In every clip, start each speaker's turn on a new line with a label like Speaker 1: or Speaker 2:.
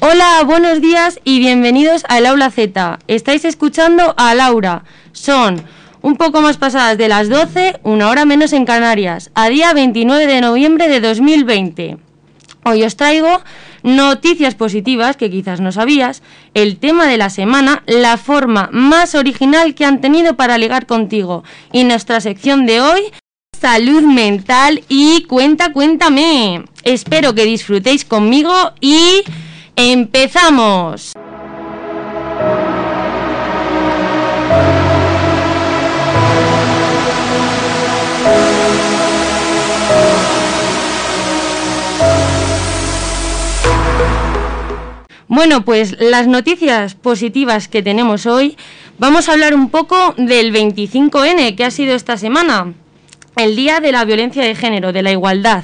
Speaker 1: Hola, buenos días y bienvenidos al Aula Z. Estáis escuchando a Laura. Son un poco más pasadas de las 12, una hora menos en Canarias, a día 29 de noviembre de 2020. Hoy os traigo noticias positivas que quizás no sabías, el tema de la semana, la forma más original que han tenido para ligar contigo y nuestra sección de hoy, salud mental y cuenta, cuéntame. Espero que disfrutéis conmigo y empezamos. Bueno, pues las noticias positivas que tenemos hoy, vamos a hablar un poco del 25N que ha sido esta semana, el Día de la Violencia de Género, de la Igualdad.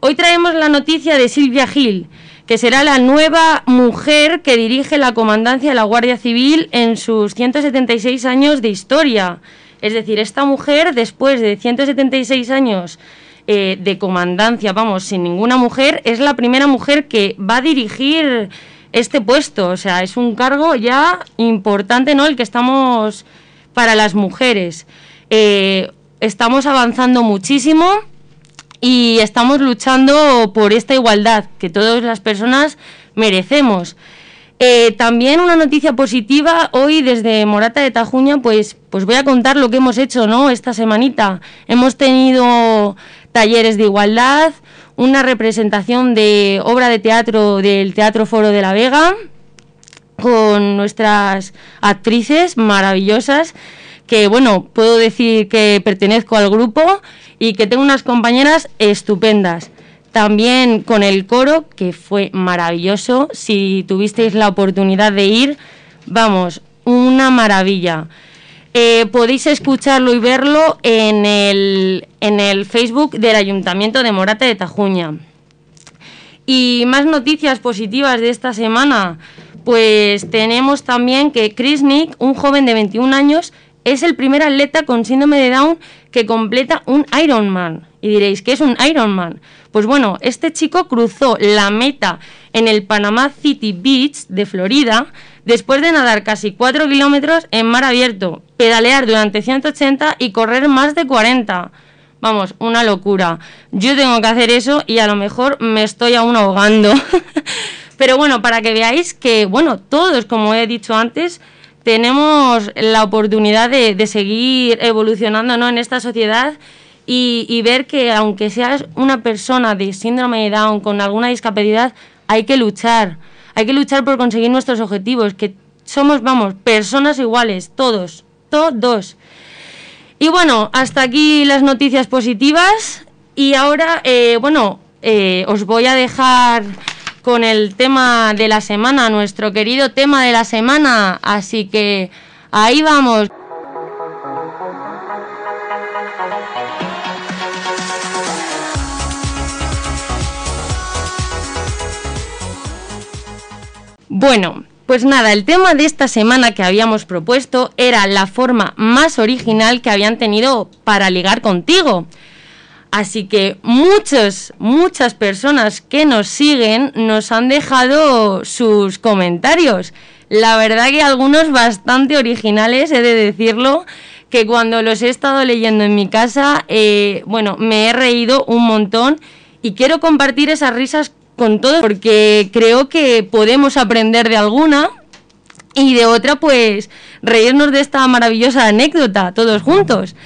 Speaker 1: Hoy traemos la noticia de Silvia Gil, que será la nueva mujer que dirige la comandancia de la Guardia Civil en sus 176 años de historia. Es decir, esta mujer, después de 176 años eh, de comandancia, vamos, sin ninguna mujer, es la primera mujer que va a dirigir este puesto. O sea, es un cargo ya importante, ¿no? El que estamos para las mujeres. Eh, estamos avanzando muchísimo y estamos luchando por esta igualdad que todas las personas merecemos. Eh, también una noticia positiva, hoy desde Morata de Tajuña, pues, pues voy a contar lo que hemos hecho ¿no? esta semanita. Hemos tenido talleres de igualdad, una representación de obra de teatro del Teatro Foro de la Vega, con nuestras actrices maravillosas, que bueno, puedo decir que pertenezco al grupo y que tengo unas compañeras estupendas. También con el coro, que fue maravilloso. Si tuvisteis la oportunidad de ir, vamos, una maravilla. Eh, podéis escucharlo y verlo en el, en el Facebook del Ayuntamiento de Morata de Tajuña. Y más noticias positivas de esta semana. Pues tenemos también que Chris Nick, un joven de 21 años, es el primer atleta con síndrome de Down que completa un Ironman. Y diréis, ¿qué es un Ironman? Pues bueno, este chico cruzó la meta en el Panama City Beach de Florida después de nadar casi 4 kilómetros en mar abierto, pedalear durante 180 y correr más de 40. Vamos, una locura. Yo tengo que hacer eso y a lo mejor me estoy aún ahogando. Pero bueno, para que veáis que, bueno, todos, como he dicho antes, tenemos la oportunidad de, seguir evolucionando ¿no? en esta sociedad y, ver que aunque seas una persona de síndrome de Down con alguna discapacidad, hay que luchar, hay que luchar por conseguir nuestros objetivos, que somos, vamos, personas iguales, todos, todos. Y bueno, hasta aquí las noticias positivas y ahora, eh, bueno, eh, os voy a dejar con el tema de la semana, nuestro querido tema de la semana. Así que ahí vamos. Bueno, pues nada, el tema de esta semana que habíamos propuesto era la forma más original que habían tenido para ligar contigo. Así que muchas, muchas personas que nos siguen nos han dejado sus comentarios. La verdad que algunos bastante originales, he de decirlo, que cuando los he estado leyendo en mi casa, eh, bueno, me he reído un montón y quiero compartir esas risas con todos porque creo que podemos aprender de alguna y de otra pues reírnos de esta maravillosa anécdota todos juntos.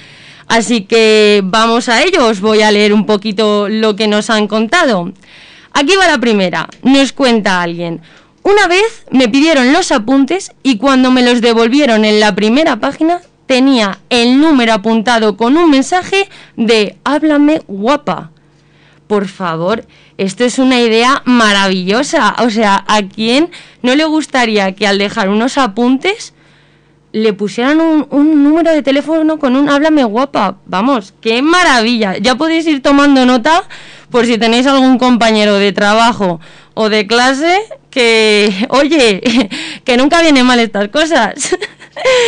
Speaker 1: Así que vamos a ello, os voy a leer un poquito lo que nos han contado. Aquí va la primera, nos cuenta alguien. Una vez me pidieron los apuntes y cuando me los devolvieron en la primera página tenía el número apuntado con un mensaje de háblame guapa. Por favor, esto es una idea maravillosa. O sea, ¿a quién no le gustaría que al dejar unos apuntes le pusieran un, número de teléfono con un háblame guapa. Vamos, qué maravilla. Ya podéis ir tomando nota por si tenéis algún compañero de trabajo o de clase, que, oye, que nunca vienen mal estas cosas.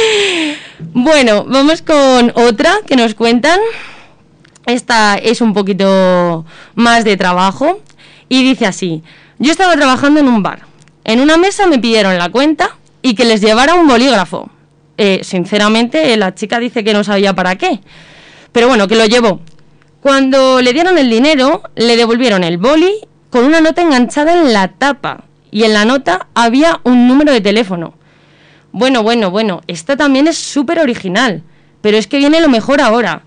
Speaker 1: bueno, vamos con otra que nos cuentan. Esta es un poquito más de trabajo y dice así, yo estaba trabajando en un bar. En una mesa me pidieron la cuenta y que les llevara un bolígrafo. Eh, sinceramente, la chica dice que no sabía para qué. Pero bueno, que lo llevó. Cuando le dieron el dinero, le devolvieron el boli con una nota enganchada en la tapa. Y en la nota había un número de teléfono. Bueno, bueno, bueno, esta también es súper original. Pero es que viene lo mejor ahora.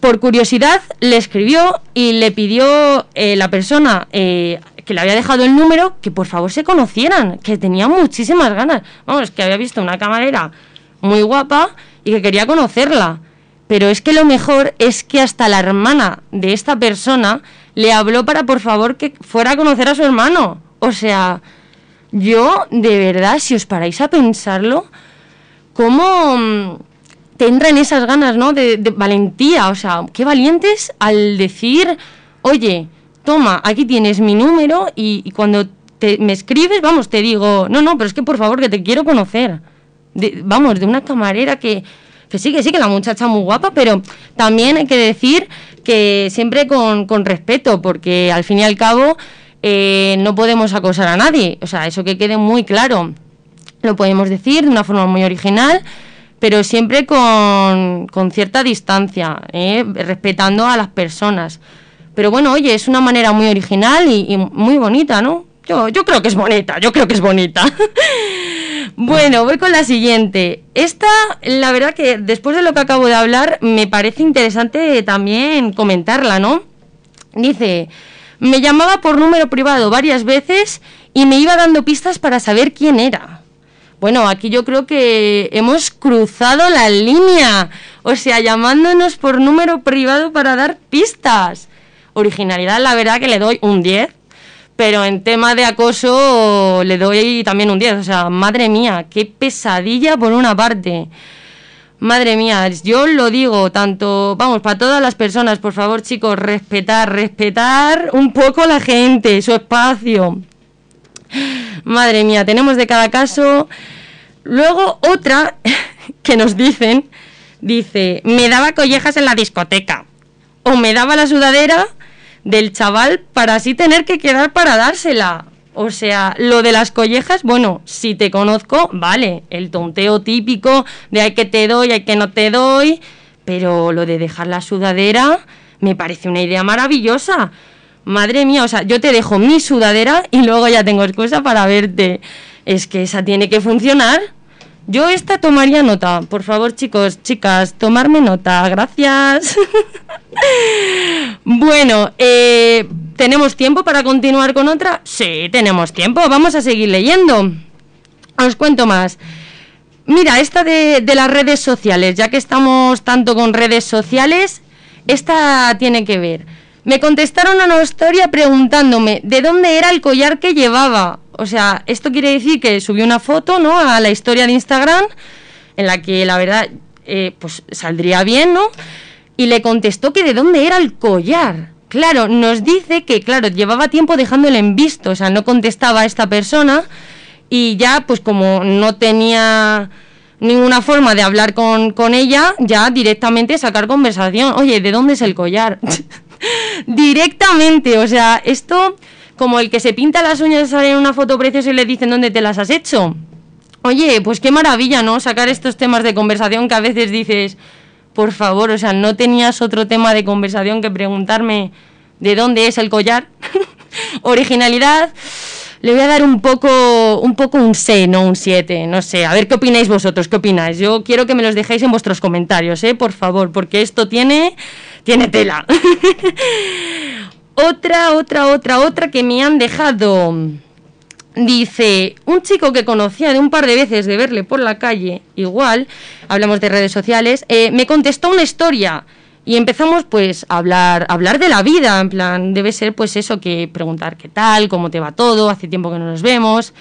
Speaker 1: Por curiosidad, le escribió y le pidió eh, la persona eh, que le había dejado el número que por favor se conocieran, que tenía muchísimas ganas. Vamos, que había visto una camarera muy guapa y que quería conocerla. Pero es que lo mejor es que hasta la hermana de esta persona le habló para por favor que fuera a conocer a su hermano. O sea, yo de verdad, si os paráis a pensarlo, ¿cómo mm, tendrán esas ganas, ¿no? De, valentía, o sea, qué valientes al decir, oye, toma, aquí tienes mi número y, cuando te, me escribes, vamos, te digo, no, no, pero es que por favor que te quiero conocer vamos, de una camarera que, que sí, que sí, que la muchacha muy guapa, pero también hay que decir que siempre con, con respeto, porque al fin y al cabo eh, no podemos acosar a nadie, o sea, eso que quede muy claro. Lo podemos decir de una forma muy original, pero siempre con, con cierta distancia, ¿eh? respetando a las personas. Pero bueno, oye, es una manera muy original y, y muy bonita, ¿no? Yo, yo creo que es bonita, yo creo que es bonita. Bueno, voy con la siguiente. Esta, la verdad que después de lo que acabo de hablar, me parece interesante también comentarla, ¿no? Dice, me llamaba por número privado varias veces y me iba dando pistas para saber quién era. Bueno, aquí yo creo que hemos cruzado la línea. O sea, llamándonos por número privado para dar pistas. Originalidad, la verdad que le doy un 10 pero en tema de acoso le doy también un 10. O sea, madre mía, qué pesadilla por una parte. Madre mía, yo lo digo tanto, vamos, para todas las personas, por favor chicos, respetar, respetar un poco a la gente, su espacio. Madre mía, tenemos de cada caso. Luego otra que nos dicen, dice, me daba collejas en la discoteca. O me daba la sudadera del chaval para así tener que quedar para dársela. O sea, lo de las collejas, bueno, si te conozco, vale, el tonteo típico de hay que te doy, hay que no te doy, pero lo de dejar la sudadera me parece una idea maravillosa. Madre mía, o sea, yo te dejo mi sudadera y luego ya tengo excusa para verte. Es que esa tiene que funcionar. Yo esta tomaría nota. Por favor, chicos, chicas, tomarme nota. Gracias. bueno, eh, ¿tenemos tiempo para continuar con otra? Sí, tenemos tiempo. Vamos a seguir leyendo. Os cuento más. Mira, esta de, de las redes sociales, ya que estamos tanto con redes sociales, esta tiene que ver. Me contestaron a una historia preguntándome de dónde era el collar que llevaba. O sea, esto quiere decir que subió una foto, ¿no? A la historia de Instagram, en la que la verdad, eh, pues saldría bien, ¿no? Y le contestó que de dónde era el collar. Claro, nos dice que, claro, llevaba tiempo dejándole en visto, o sea, no contestaba a esta persona y ya, pues como no tenía ninguna forma de hablar con, con ella, ya directamente sacar conversación. Oye, ¿de dónde es el collar? directamente, o sea, esto como el que se pinta las uñas sale en una foto preciosa y le dicen dónde te las has hecho. Oye, pues qué maravilla, ¿no? Sacar estos temas de conversación que a veces dices, por favor, o sea, no tenías otro tema de conversación que preguntarme de dónde es el collar. Originalidad. Le voy a dar un poco, un poco un 6, no un 7, no sé. A ver qué opináis vosotros, qué opináis. Yo quiero que me los dejéis en vuestros comentarios, ¿eh? Por favor, porque esto tiene, tiene tela. Otra, otra, otra, otra que me han dejado. Dice, un chico que conocía de un par de veces de verle por la calle, igual, hablamos de redes sociales, eh, me contestó una historia y empezamos pues a hablar, hablar de la vida, en plan, debe ser pues eso, que preguntar qué tal, cómo te va todo, hace tiempo que no nos vemos.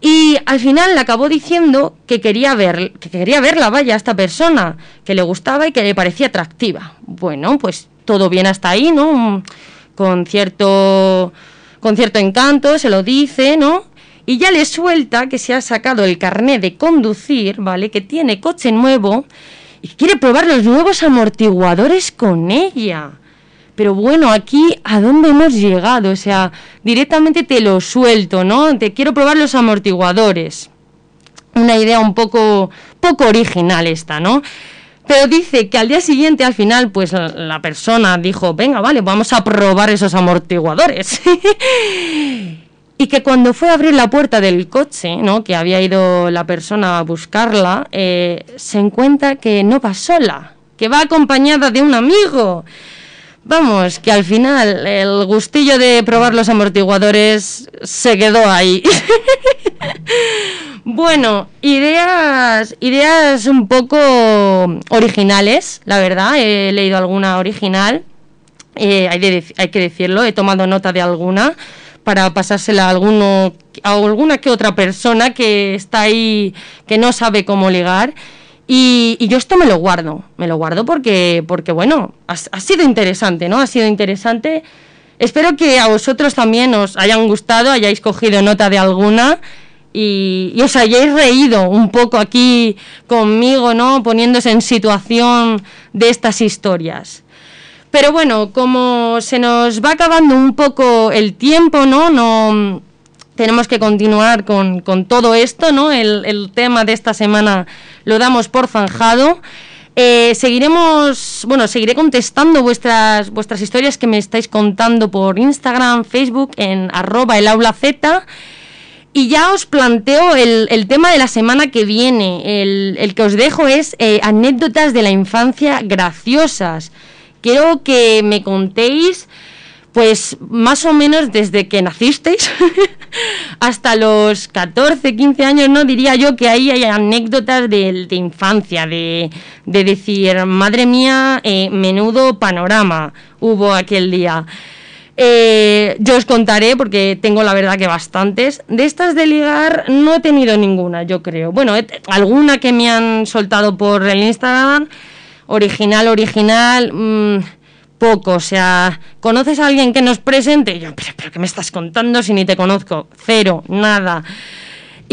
Speaker 1: Y al final le acabó diciendo que quería ver, que quería verla, vaya, a esta persona, que le gustaba y que le parecía atractiva. Bueno, pues todo bien hasta ahí, ¿no? Con cierto con cierto encanto, se lo dice, ¿no? Y ya le suelta que se ha sacado el carnet de conducir, ¿vale? Que tiene coche nuevo y quiere probar los nuevos amortiguadores con ella. Pero bueno, aquí a dónde hemos llegado, o sea, directamente te lo suelto, ¿no? Te quiero probar los amortiguadores. Una idea un poco poco original esta, ¿no? Pero dice que al día siguiente, al final, pues la persona dijo, venga, vale, vamos a probar esos amortiguadores. y que cuando fue a abrir la puerta del coche, ¿no? que había ido la persona a buscarla, eh, se encuentra que no va sola, que va acompañada de un amigo. Vamos, que al final el gustillo de probar los amortiguadores se quedó ahí. bueno, ideas, ideas un poco originales, la verdad. He leído alguna original, eh, hay, que decirlo, he tomado nota de alguna para pasársela a alguno a alguna que otra persona que está ahí que no sabe cómo ligar. Y, yo esto me lo guardo me lo guardo porque porque bueno ha, sido interesante no ha sido interesante. Espero que a vosotros también os hayan gustado hayáis cogido nota de alguna y, os hayáis reído un poco aquí conmigo, ¿no? Poniéndose en situación de estas historias. Pero bueno, como se nos va acabando un poco el tiempo, ¿no? No tenemos que continuar con, todo esto, ¿no? El, tema de esta semana lo damos por zanjado. Eh, seguiremos, bueno, seguiré contestando vuestras, vuestras historias que me estáis contando por Instagram, Facebook, en arroba el aula Z. Y ya os planteo el, tema de la semana que viene. El, que os dejo es eh, anécdotas de la infancia graciosas quiero que me contéis, pues más o menos desde que nacisteis hasta los 14, 15 años, ¿no? Diría yo que ahí hay anécdotas de, infancia, de, decir, madre mía, eh, menudo panorama hubo aquel día. Eh, yo os contaré, porque tengo la verdad que bastantes. De estas de ligar no he tenido ninguna, yo creo. Bueno, alguna que me han soltado por el Instagram original, original, mmm, poco. O sea, ¿conoces a alguien que nos presente? yo, pero, pero ¿qué me estás contando si ni te conozco? Cero, nada.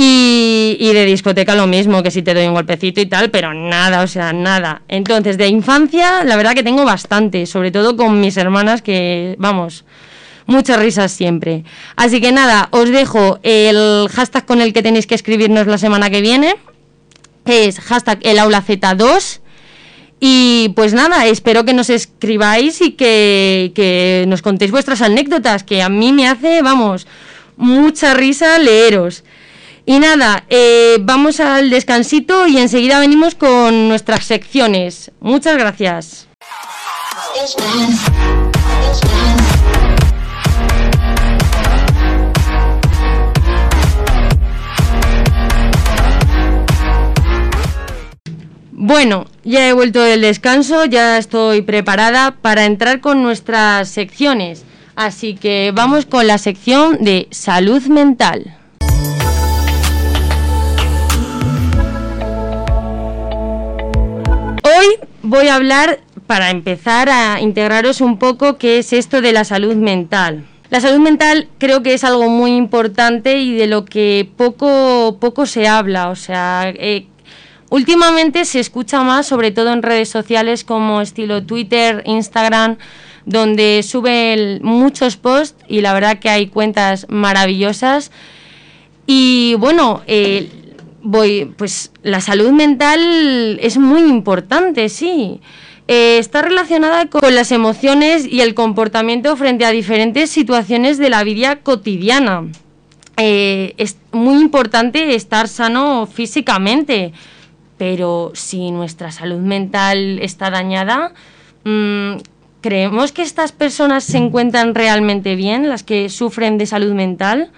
Speaker 1: Y, y, de discoteca lo mismo, que si te doy un golpecito y tal, pero nada, o sea, nada. Entonces, de infancia, la verdad que tengo bastante, sobre todo con mis hermanas que, vamos, muchas risas siempre. Así que nada, os dejo el hashtag con el que tenéis que escribirnos la semana que viene, que es hashtag el aula Z2 y pues nada, espero que nos escribáis y que, nos contéis vuestras anécdotas, que a mí me hace, vamos, mucha risa leeros. Y nada, eh, vamos al descansito y enseguida venimos con nuestras secciones. Muchas gracias. Bueno, ya he vuelto del descanso, ya estoy preparada para entrar con nuestras secciones. Así que vamos con la sección de salud mental. Voy a hablar, para empezar a integraros un poco, qué es esto de la salud mental. La salud mental creo que es algo muy importante y de lo que poco, poco se habla. O sea, eh, Últimamente se escucha más, sobre todo en redes sociales como estilo Twitter, Instagram, donde suben muchos posts y la verdad que hay cuentas maravillosas. Y bueno, eh, voy, pues la salud mental es muy importante, sí. Eh, está relacionada con las emociones y el comportamiento frente a diferentes situaciones de la vida cotidiana. Eh, es muy importante estar sano físicamente pero si nuestra salud mental está dañada, mm, ¿creemos que estas personas se encuentran realmente bien, las que sufren de salud mental?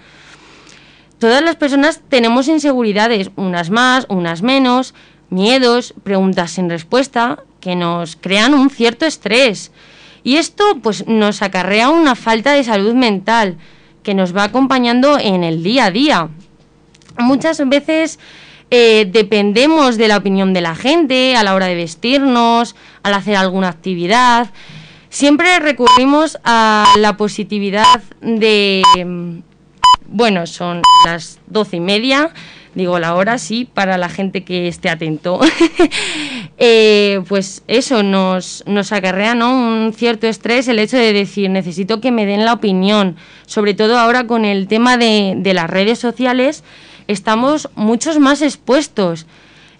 Speaker 1: Todas las personas tenemos inseguridades, unas más, unas menos, miedos, preguntas sin respuesta, que nos crean un cierto estrés. Y esto pues nos acarrea una falta de salud mental que nos va acompañando en el día a día. Muchas veces eh, dependemos de la opinión de la gente a la hora de vestirnos, al hacer alguna actividad. Siempre recurrimos a la positividad de, bueno, son las doce y media, digo la hora, sí, para la gente que esté atento. Eh, pues eso nos, nos acarrea ¿no? un cierto estrés el hecho de decir, necesito que me den la opinión, sobre todo ahora con el tema de, las redes sociales, estamos muchos más expuestos.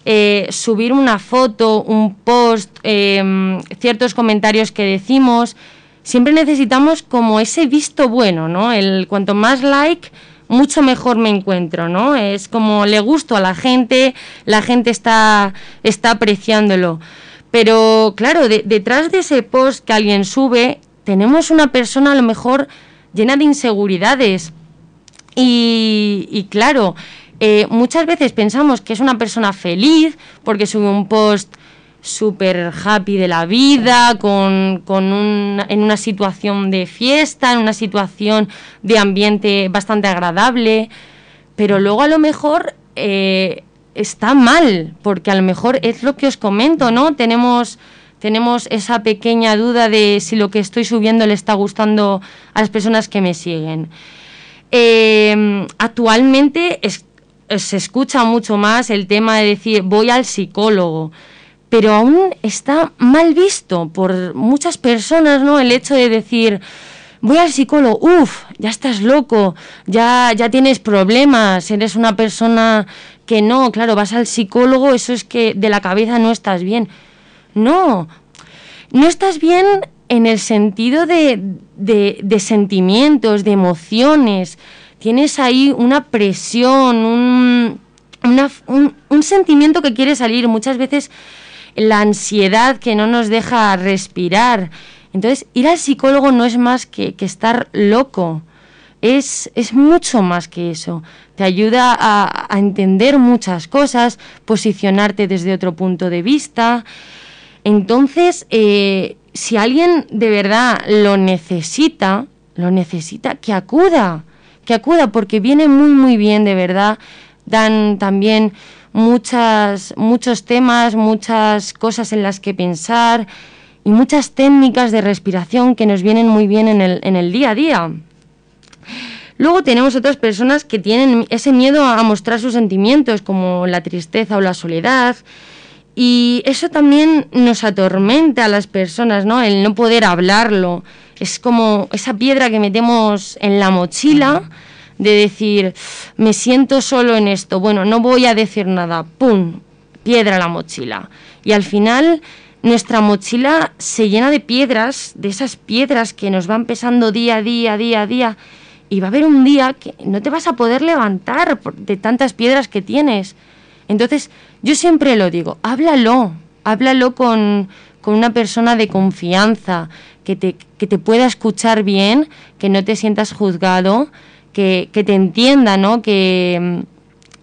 Speaker 1: Eh, subir una foto, un post, em, ciertos comentarios que decimos, siempre necesitamos como ese visto bueno, ¿no? El cuanto más like, mucho mejor me encuentro, ¿no? Es como le gusto a la gente, la gente está, está apreciándolo. Pero claro, detrás de ese post que alguien sube, tenemos una persona a lo mejor llena de inseguridades. Y, y claro, eh, muchas veces pensamos que es una persona feliz porque sube un post súper happy de la vida, con, en una situación de fiesta, en una situación de ambiente bastante agradable, pero luego a lo mejor eh, está mal, porque a lo mejor es lo que os comento, ¿no? Tenemos, tenemos esa pequeña duda de si lo que estoy subiendo le está gustando a las personas que me siguen. Eh, actualmente es, se escucha mucho más el tema de decir voy al psicólogo, pero aún está mal visto por muchas personas, ¿no? El hecho de decir voy al psicólogo, uff, ya estás loco, ya, ya tienes problemas, eres una persona que no, claro, vas al psicólogo, eso es que de la cabeza no estás bien. No, no estás bien en el sentido de, de sentimientos, de emociones, tienes ahí una presión, un, un, sentimiento que quiere salir, muchas veces la ansiedad que no nos deja respirar. Entonces, ir al psicólogo no es más que, estar loco, es, es, mucho más que eso. Te ayuda a, entender muchas cosas, posicionarte desde otro punto de vista. Entonces, eh, si alguien de verdad lo necesita, lo necesita, que acuda que acuda porque viene muy muy bien de verdad. Dan también muchas, muchos temas, muchas cosas en las que pensar y muchas técnicas de respiración que nos vienen muy bien en el, en el día a día. Luego tenemos otras personas que tienen ese miedo a mostrar sus sentimientos, como la tristeza o la soledad. Y eso también nos atormenta a las personas, ¿no? El no poder hablarlo, es como esa piedra que metemos en la mochila de decir, me siento solo en esto, bueno, no voy a decir nada, ¡pum! Piedra la mochila. Y al final nuestra mochila se llena de piedras, de esas piedras que nos van pesando día a día, día a día. Y va a haber un día que no te vas a poder levantar de tantas piedras que tienes. Entonces, yo siempre lo digo, háblalo, háblalo con, con una persona de confianza, que te, que te pueda escuchar bien, que no te sientas juzgado, que, que te entienda, ¿no? Que,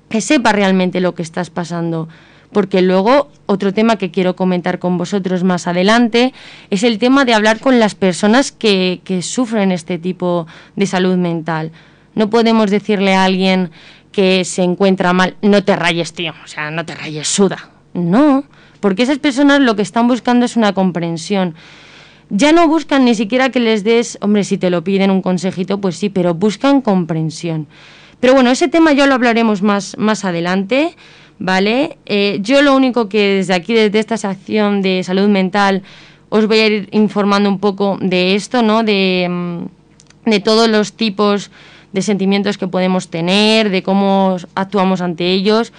Speaker 1: que sepa realmente lo que estás pasando. Porque luego otro tema que quiero comentar con vosotros más adelante es el tema de hablar con las personas que, que sufren este tipo de salud mental. No podemos decirle a alguien que se encuentra mal, no te rayes, tío, o sea, no te rayes, suda. No, porque esas personas lo que están buscando es una comprensión ya no buscan ni siquiera que les des, hombre, si te lo piden un consejito, pues sí, pero buscan comprensión. Pero bueno, ese tema ya lo hablaremos más, más adelante, ¿vale? Eh, yo lo único que desde aquí, desde esta sección de salud mental, os voy a ir informando un poco de esto, ¿no? De, mm, de todos los tipos de sentimientos que podemos tener, de cómo actuamos ante ellos,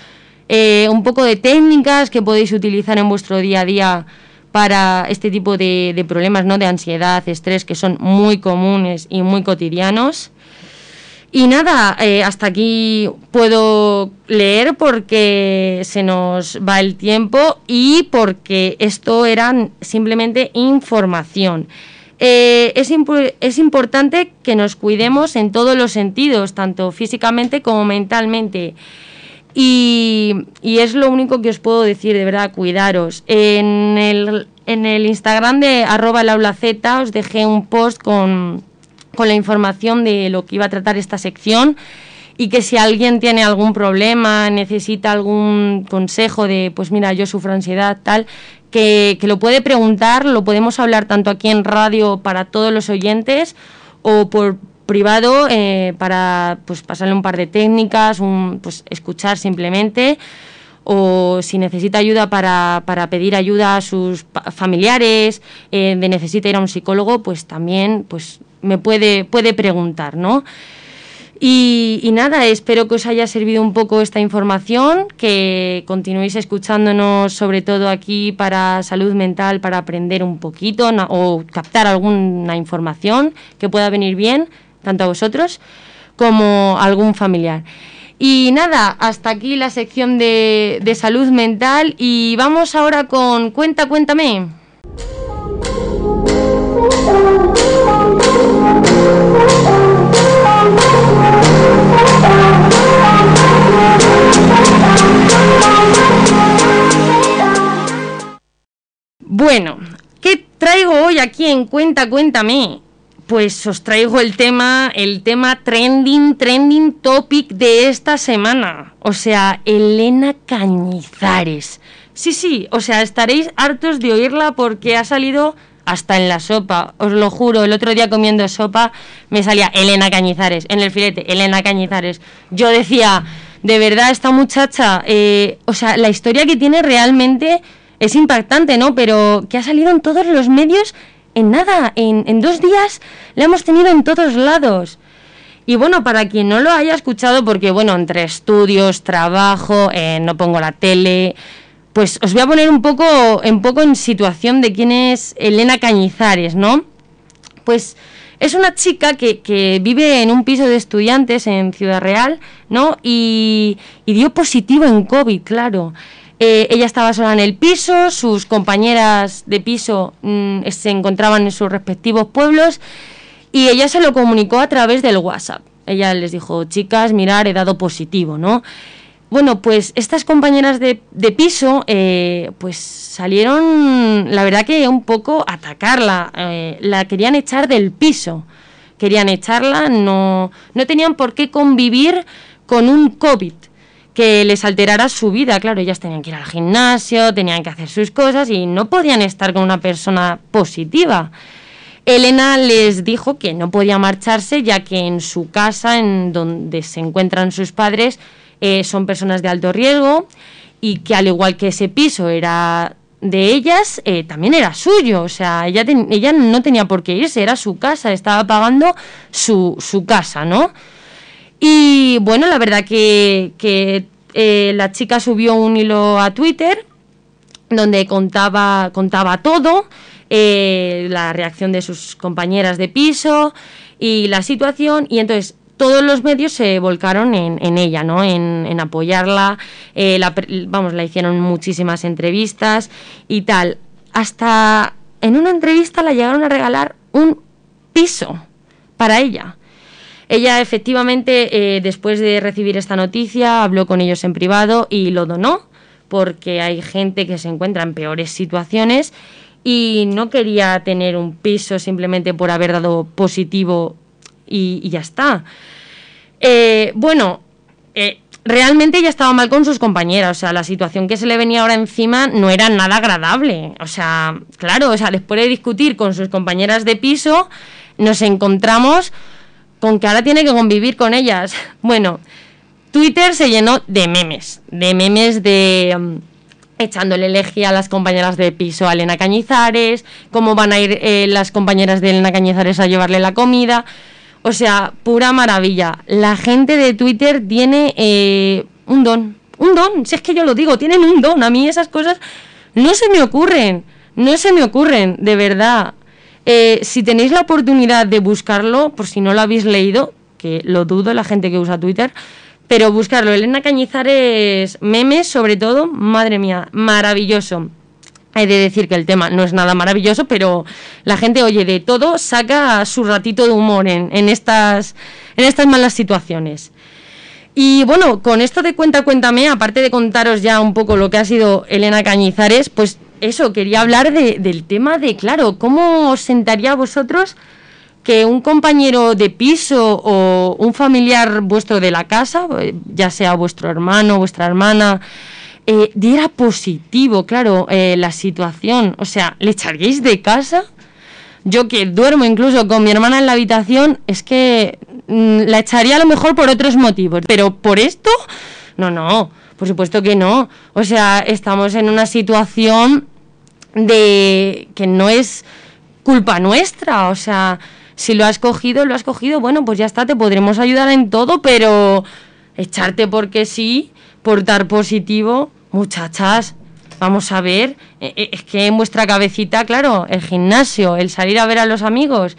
Speaker 1: eh, un poco de técnicas que podéis utilizar en vuestro día a día para este tipo de, problemas, ¿no? De ansiedad, estrés, que son muy comunes y muy cotidianos. Y nada, eh, hasta aquí puedo leer porque se nos va el tiempo y porque esto era simplemente información. Eh, es, es importante que nos cuidemos en todos los sentidos, tanto físicamente como mentalmente. Y, es lo único que os puedo decir, de verdad, cuidaros. En el, en el Instagram de arroba Z os dejé un post con, con la información de lo que iba a tratar esta sección y que si alguien tiene algún problema, necesita algún consejo de, pues mira, yo sufro ansiedad, tal, que, lo puede preguntar, lo podemos hablar tanto aquí en radio para todos los oyentes o por privado eh, para pues pasarle un par de técnicas, un, pues escuchar simplemente o si necesita ayuda para, para pedir ayuda a sus familiares, eh, de necesita ir a un psicólogo, pues también pues me puede, puede preguntar, ¿no? Y, nada, espero que os haya servido un poco esta información, que continuéis escuchándonos sobre todo aquí para salud mental, para aprender un poquito o captar alguna información que pueda venir bien, tanto a vosotros como a algún familiar. Y nada, hasta aquí la sección de, de salud mental y vamos ahora con Cuenta, cuéntame. Bueno, ¿qué traigo hoy aquí en Cuenta, Cuéntame? Pues os traigo el tema, el tema trending, trending topic de esta semana. O sea, Elena Cañizares. Sí, sí, o sea, estaréis hartos de oírla porque ha salido hasta en la sopa, os lo juro, el otro día comiendo sopa me salía Elena Cañizares, en el filete, Elena Cañizares. Yo decía, de verdad, esta muchacha, eh, o sea, la historia que tiene realmente es impactante, ¿no? Pero que ha salido en todos los medios en nada, en, dos días la hemos tenido en todos lados. Y bueno, para quien no lo haya escuchado, porque bueno, entre estudios, trabajo, eh, no pongo la tele, pues os voy a poner un poco, un poco en situación de quién es Elena Cañizares, ¿no? Pues es una chica que, que, vive en un piso de estudiantes en Ciudad Real, ¿no? Y, y dio positivo en COVID, claro. Eh, ella estaba sola en el piso, sus compañeras de piso mm, se encontraban en sus respectivos pueblos y ella se lo comunicó a través del WhatsApp. Ella les dijo, chicas, mirar, he dado positivo, ¿no? Bueno, pues estas compañeras de, piso, eh, pues salieron, la verdad que un poco atacarla, eh, la querían echar del piso, querían echarla, no, no tenían por qué convivir con un COVID que les alterara su vida. Claro, ellas tenían que ir al gimnasio, tenían que hacer sus cosas y no podían estar con una persona positiva. Elena les dijo que no podía marcharse ya que en su casa, en donde se encuentran sus padres, eh, son personas de alto riesgo y que al igual que ese piso era de ellas, eh, también era suyo. O sea, ella, ella no tenía por qué irse, era su casa, estaba pagando su, su casa, ¿no? Y bueno, la verdad que, eh, la chica subió un hilo a Twitter donde contaba, contaba todo, eh, la reacción de sus compañeras de piso y la situación, y entonces todos los medios se volcaron en, ella, ¿no? En, apoyarla, eh, vamos, la hicieron muchísimas entrevistas y tal. Hasta en una entrevista la llegaron a regalar un piso para ella. Ella efectivamente, eh, después de recibir esta noticia, habló con ellos en privado y lo donó, porque hay gente que se encuentra en peores situaciones y no quería tener un piso simplemente por haber dado positivo y, ya está. Eh, bueno, eh, realmente ella estaba mal con sus compañeras, o sea, la situación que se le venía ahora encima no era nada agradable. O sea, claro, o sea, después de discutir con sus compañeras de piso, nos encontramos con que ahora tiene que convivir con ellas. Bueno, Twitter se llenó de memes, de memes de um, echándole elegía a las compañeras de piso a Elena Cañizares, cómo van a ir eh, las compañeras de Elena Cañizares a llevarle la comida. O sea, pura maravilla. La gente de Twitter tiene eh, un don, un don, si es que yo lo digo, tienen un don. A mí esas cosas no se me ocurren, no se me ocurren, de verdad. Eh, si tenéis la oportunidad de buscarlo, por si no lo habéis leído, que lo dudo la gente que usa Twitter, pero buscarlo. Elena Cañizares memes, sobre todo, madre mía, maravilloso. He de decir que el tema no es nada maravilloso, pero la gente, oye, de todo saca su ratito de humor en, estas, en estas malas situaciones. Y bueno, con esto de cuenta, cuéntame, aparte de contaros ya un poco lo que ha sido Elena Cañizares, pues eso, quería hablar del tema de, claro, ¿cómo os sentaría vosotros que un compañero de piso o un familiar vuestro de la casa, eh, ya sea vuestro hermano, vuestra hermana, eh, diera positivo, claro, eh, la situación. O sea, ¿le echaríais de casa? Yo que duermo incluso con mi hermana en la habitación, es que mm, la echaría a lo mejor por otros motivos, pero por esto, no, no, por supuesto que no. O sea, estamos en una situación de que no es culpa nuestra, o sea, si lo has cogido, lo has cogido, bueno, pues ya está, te podremos ayudar en todo, pero echarte porque sí, por dar positivo, muchachas, vamos a ver, e, e, es que en vuestra cabecita, claro, el gimnasio, el salir a ver a los amigos,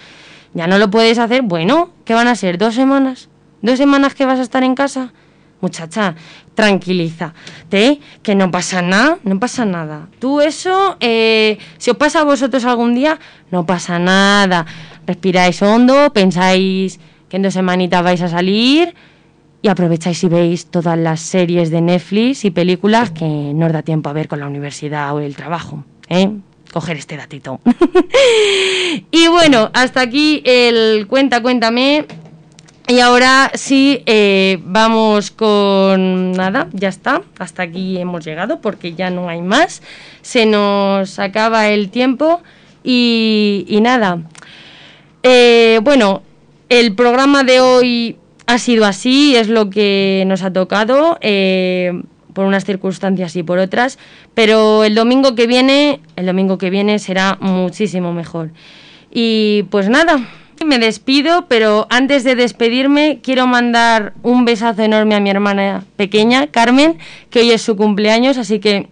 Speaker 1: ya no lo puedes hacer, bueno, ¿qué van a ser? ¿Dos semanas? ¿Dos semanas que vas a estar en casa? Muchacha, tranquilízate, que no pasa nada, no pasa nada. Tú eso, eh, si os pasa a vosotros algún día, no pasa nada. Respiráis hondo, pensáis que en dos semanitas vais a salir y aprovecháis y veis todas las series de Netflix y películas que no os da tiempo a ver con la universidad o el trabajo. ¿eh? Coger este datito. y bueno, hasta aquí el cuenta, cuéntame. Y ahora sí, eh, vamos con nada, ya está, hasta aquí hemos llegado porque ya no hay más, se nos acaba el tiempo y, nada. Eh, bueno, el programa de hoy ha sido así, es lo que nos ha tocado, eh, por unas circunstancias y por otras, pero el domingo que viene, el domingo que viene será muchísimo mejor. Y pues nada, me despido, pero antes de despedirme quiero mandar un besazo enorme a mi hermana pequeña, Carmen, que hoy es su cumpleaños, así que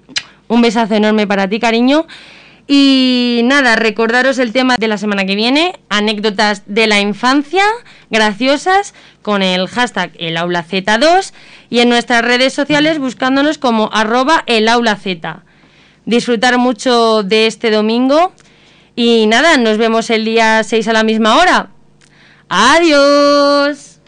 Speaker 1: un besazo enorme para ti, cariño. Y nada, recordaros el tema de la semana que viene, anécdotas de la infancia, graciosas, con el hashtag el aula Z2 y en nuestras redes sociales buscándonos como arroba el aula. Disfrutar mucho de este domingo y nada, nos vemos el día 6 a la misma hora. Adiós.